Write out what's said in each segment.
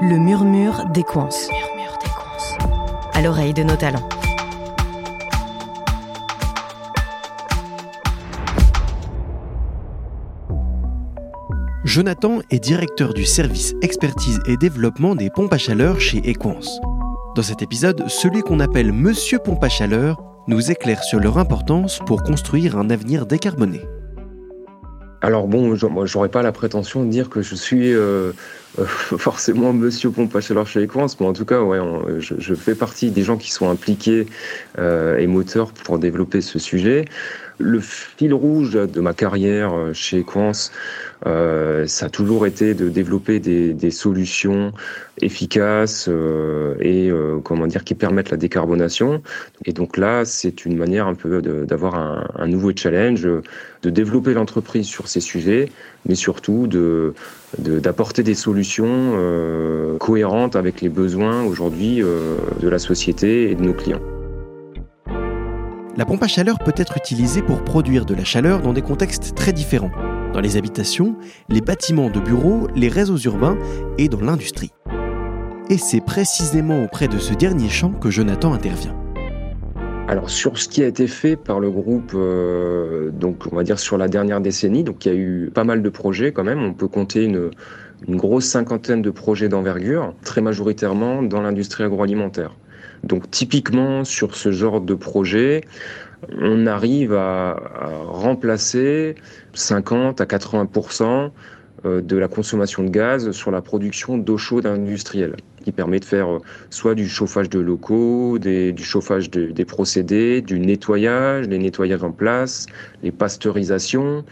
Le murmure des coins. À l'oreille de nos talents. Jonathan est directeur du service expertise et développement des pompes à chaleur chez Equance. Dans cet épisode, celui qu'on appelle Monsieur Pompe à chaleur nous éclaire sur leur importance pour construire un avenir décarboné. Alors bon, j'aurais pas la prétention de dire que je suis euh, euh, forcément Monsieur Pompe à chez Equance, mais en tout cas, ouais, je, fais partie des gens qui sont impliqués euh, et moteurs pour développer ce sujet. Le fil rouge de ma carrière chez Equance, euh, ça a toujours été de développer des, des solutions efficaces euh, et euh, comment dire qui permettent la décarbonation. Et donc là, c'est une manière un peu d'avoir un, un, nouveau challenge, de développer l'entreprise sur ces sujets, mais surtout de d'apporter des solutions euh, cohérentes avec les besoins aujourd'hui euh, de la société et de nos clients. La pompe à chaleur peut être utilisée pour produire de la chaleur dans des contextes très différents dans les habitations, les bâtiments de bureaux, les réseaux urbains et dans l'industrie. Et c'est précisément auprès de ce dernier champ que Jonathan intervient. Alors sur ce qui a été fait par le groupe, euh, donc on va dire sur la dernière décennie, donc il y a eu pas mal de projets quand même. On peut compter une, une grosse cinquantaine de projets d'envergure, très majoritairement dans l'industrie agroalimentaire. Donc typiquement sur ce genre de projet, on arrive à, remplacer 50 à 80 euh, de la consommation de gaz sur la production d'eau chaude industrielle, qui permet de faire euh, soit du chauffage de locaux, du chauffage des procédés, du nettoyage, les nettoyages en place, les pasteurisations.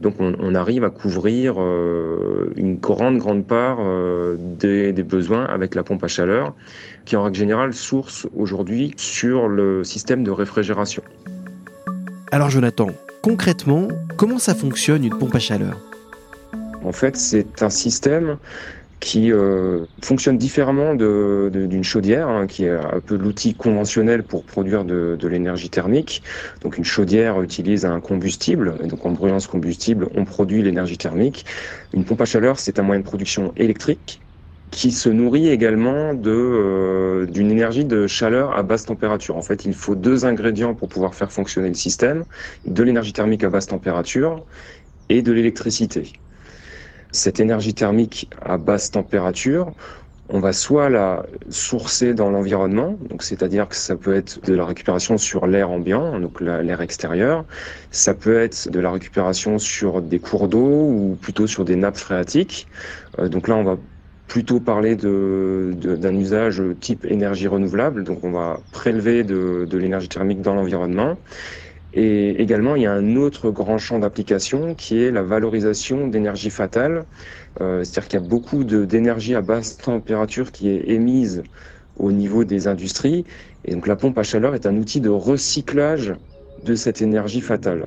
Donc on, arrive à couvrir euh, une grande, grande part des, des besoins avec la pompe à chaleur, qui en règle générale source aujourd'hui sur le système de réfrigération. Alors Jonathan, concrètement, comment ça fonctionne une pompe à chaleur? En fait, c'est un système qui euh, fonctionne différemment d'une chaudière, hein, qui est un peu l'outil conventionnel pour produire de, l'énergie thermique. Donc une chaudière utilise un combustible, et donc en brûlant ce combustible, on produit l'énergie thermique. Une pompe à chaleur, c'est un moyen de production électrique qui se nourrit également de euh, d'une énergie de chaleur à basse température. En fait, il faut deux ingrédients pour pouvoir faire fonctionner le système de l'énergie thermique à basse température et de l'électricité. Cette énergie thermique à basse température, on va soit la sourcer dans l'environnement, donc c'est-à-dire que ça peut être de la récupération sur l'air ambiant, donc l'air extérieur, ça peut être de la récupération sur des cours d'eau ou plutôt sur des nappes phréatiques. Euh, donc là, on va plutôt parler d'un de, usage type énergie renouvelable. Donc on va prélever de, de l'énergie thermique dans l'environnement. Et également, il y a un autre grand champ d'application qui est la valorisation d'énergie fatale. Euh, C'est-à-dire qu'il y a beaucoup d'énergie à basse température qui est émise au niveau des industries. Et donc la pompe à chaleur est un outil de recyclage de cette énergie fatale.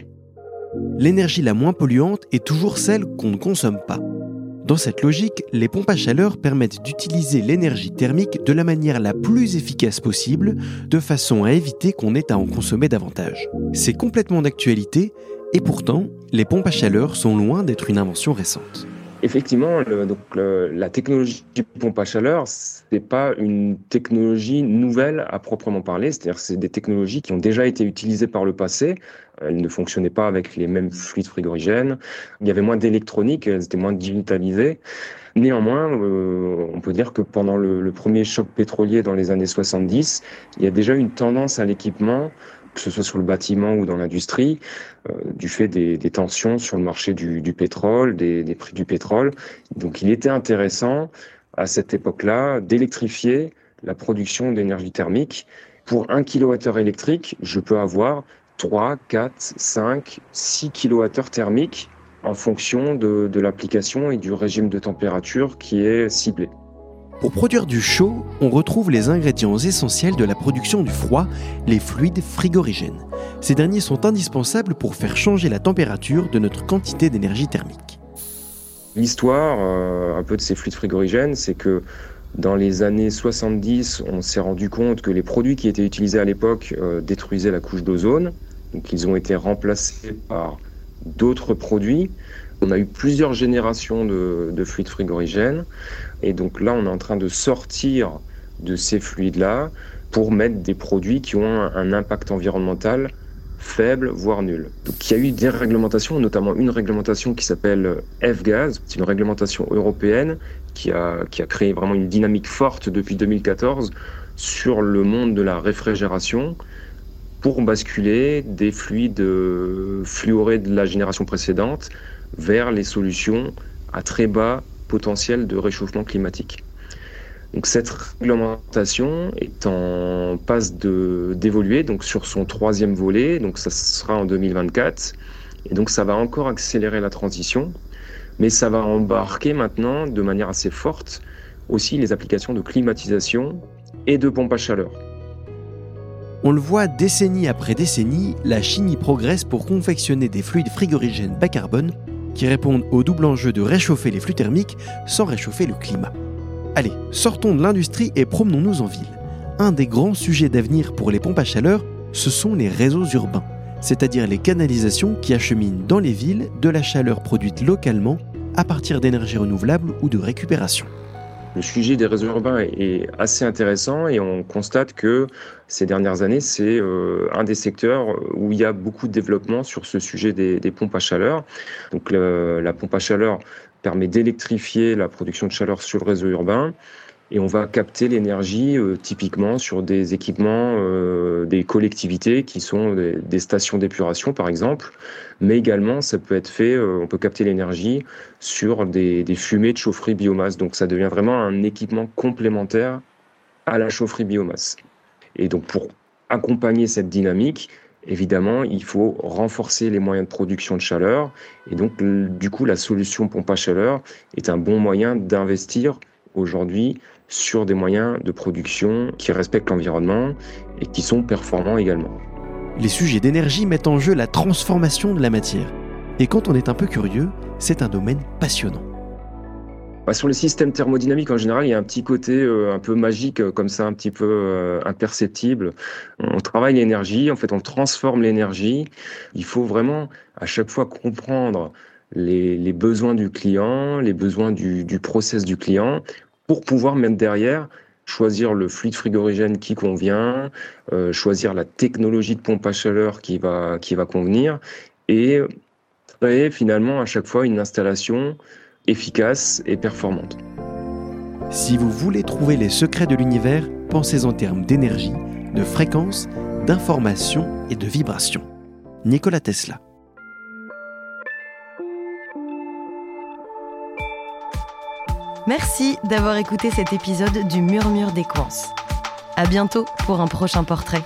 L'énergie la moins polluante est toujours celle qu'on ne consomme pas. Dans cette logique, les pompes à chaleur permettent d'utiliser l'énergie thermique de la manière la plus efficace possible, de façon à éviter qu'on ait à en consommer davantage. C'est complètement d'actualité, et pourtant, les pompes à chaleur sont loin d'être une invention récente. Effectivement, donc la technologie pompe à chaleur, c'est pas une technologie nouvelle à proprement parler. C'est-à-dire, c'est des technologies qui ont déjà été utilisées par le passé. Elles ne fonctionnaient pas avec les mêmes fluides frigorigènes. Il y avait moins d'électronique, elles étaient moins digitalisées. Néanmoins, euh, on peut dire que pendant le, le, premier choc pétrolier dans les années 70, il y a déjà une tendance à l'équipement que ce soit sur le bâtiment ou dans l'industrie, euh, du fait des, des, tensions sur le marché du, du pétrole, des, des, prix du pétrole. Donc il était intéressant à cette époque-là d'électrifier la production d'énergie thermique. Pour 1 kWh électrique, je peux avoir 3, 4, 5, 6 kWh thermiques en fonction de, de l'application et du régime de température qui est ciblé. Pour produire du chaud, on retrouve les ingrédients essentiels de la production du froid, les fluides frigorigènes. Ces derniers sont indispensables pour faire changer la température de notre quantité d'énergie thermique. L'histoire euh, un peu de ces fluides frigorigènes, c'est que dans les années 70, on s'est rendu compte que les produits qui étaient utilisés à l'époque euh, détruisaient la couche d'ozone. Donc ils ont été remplacés par d'autres produits On a eu plusieurs générations de, de fluides frigorigènes. Et donc là, on est en train de sortir de ces fluides-là pour mettre des produits qui ont un impact environnemental faible, voire nul. Donc il y a eu des réglementations, notamment une réglementation qui s'appelle F-Gaz, c'est une réglementation européenne qui a, qui a créé vraiment une dynamique forte depuis 2014 sur le monde de la réfrigération pour basculer des fluides euh, fluorés de la génération précédente vers les solutions à très bas potentiel de réchauffement climatique. Donc cette réglementation est en passe d'évoluer donc sur son troisième volet, donc ça sera en 2024, et donc ça va encore accélérer la transition, mais ça va embarquer maintenant de manière assez forte aussi les applications de climatisation et de pompe à chaleur. On le voit décennie après décennie, la chimie progresse pour confectionner des fluides frigorigènes bas carbone qui répondent au double enjeu de réchauffer les flux thermiques sans réchauffer le climat. Allez, sortons de l'industrie et promenons-nous en ville. Un des grands sujets d'avenir pour les pompes à chaleur, ce sont les réseaux urbains, c'est-à-dire les canalisations qui acheminent dans les villes de la chaleur produite localement à partir d'énergies renouvelables ou de récupération. Le sujet des réseaux urbains est assez intéressant et on constate que ces dernières années, c'est euh, un des secteurs où il y a beaucoup de développement sur ce sujet des, pompes à chaleur. Donc la pompe à chaleur permet d'électrifier la production de chaleur sur le réseau urbain et on va capter l'énergie euh, typiquement sur des équipements euh, des collectivités qui sont des, stations d'épuration par exemple, mais également ça peut être fait, euh, on peut capter l'énergie sur des, des, fumées de chaufferie biomasse, donc ça devient vraiment un équipement complémentaire à la chaufferie biomasse. Et donc pour accompagner cette dynamique, évidemment, il faut renforcer les moyens de production de chaleur. Et donc, du coup, la solution pompe à chaleur est un bon moyen d'investir aujourd'hui sur des moyens de production qui respectent l'environnement et qui sont performants également. Les sujets d'énergie mettent en jeu la transformation de la matière. Et quand on est un peu curieux, c'est un domaine passionnant. Bah, sur les systèmes thermodynamiques, en général, il y a un petit côté euh, un peu magique, euh, comme ça, un petit peu euh, imperceptible. On travaille l'énergie, en fait, on transforme l'énergie. Il faut vraiment, à chaque fois, comprendre les, besoins du client, les besoins du, du process du client, pour pouvoir mettre derrière choisir le fluide frigorigène qui convient, choisir la technologie de pompe à chaleur qui va, qui va convenir, et créer finalement à chaque fois une installation efficace et performante. Si vous voulez trouver les secrets de l'univers, pensez en termes d'énergie, de fréquence, d'information et de vibration. Nikola Tesla. Merci d'avoir écouté cet épisode du Murmure des Coins. À bientôt pour un prochain portrait.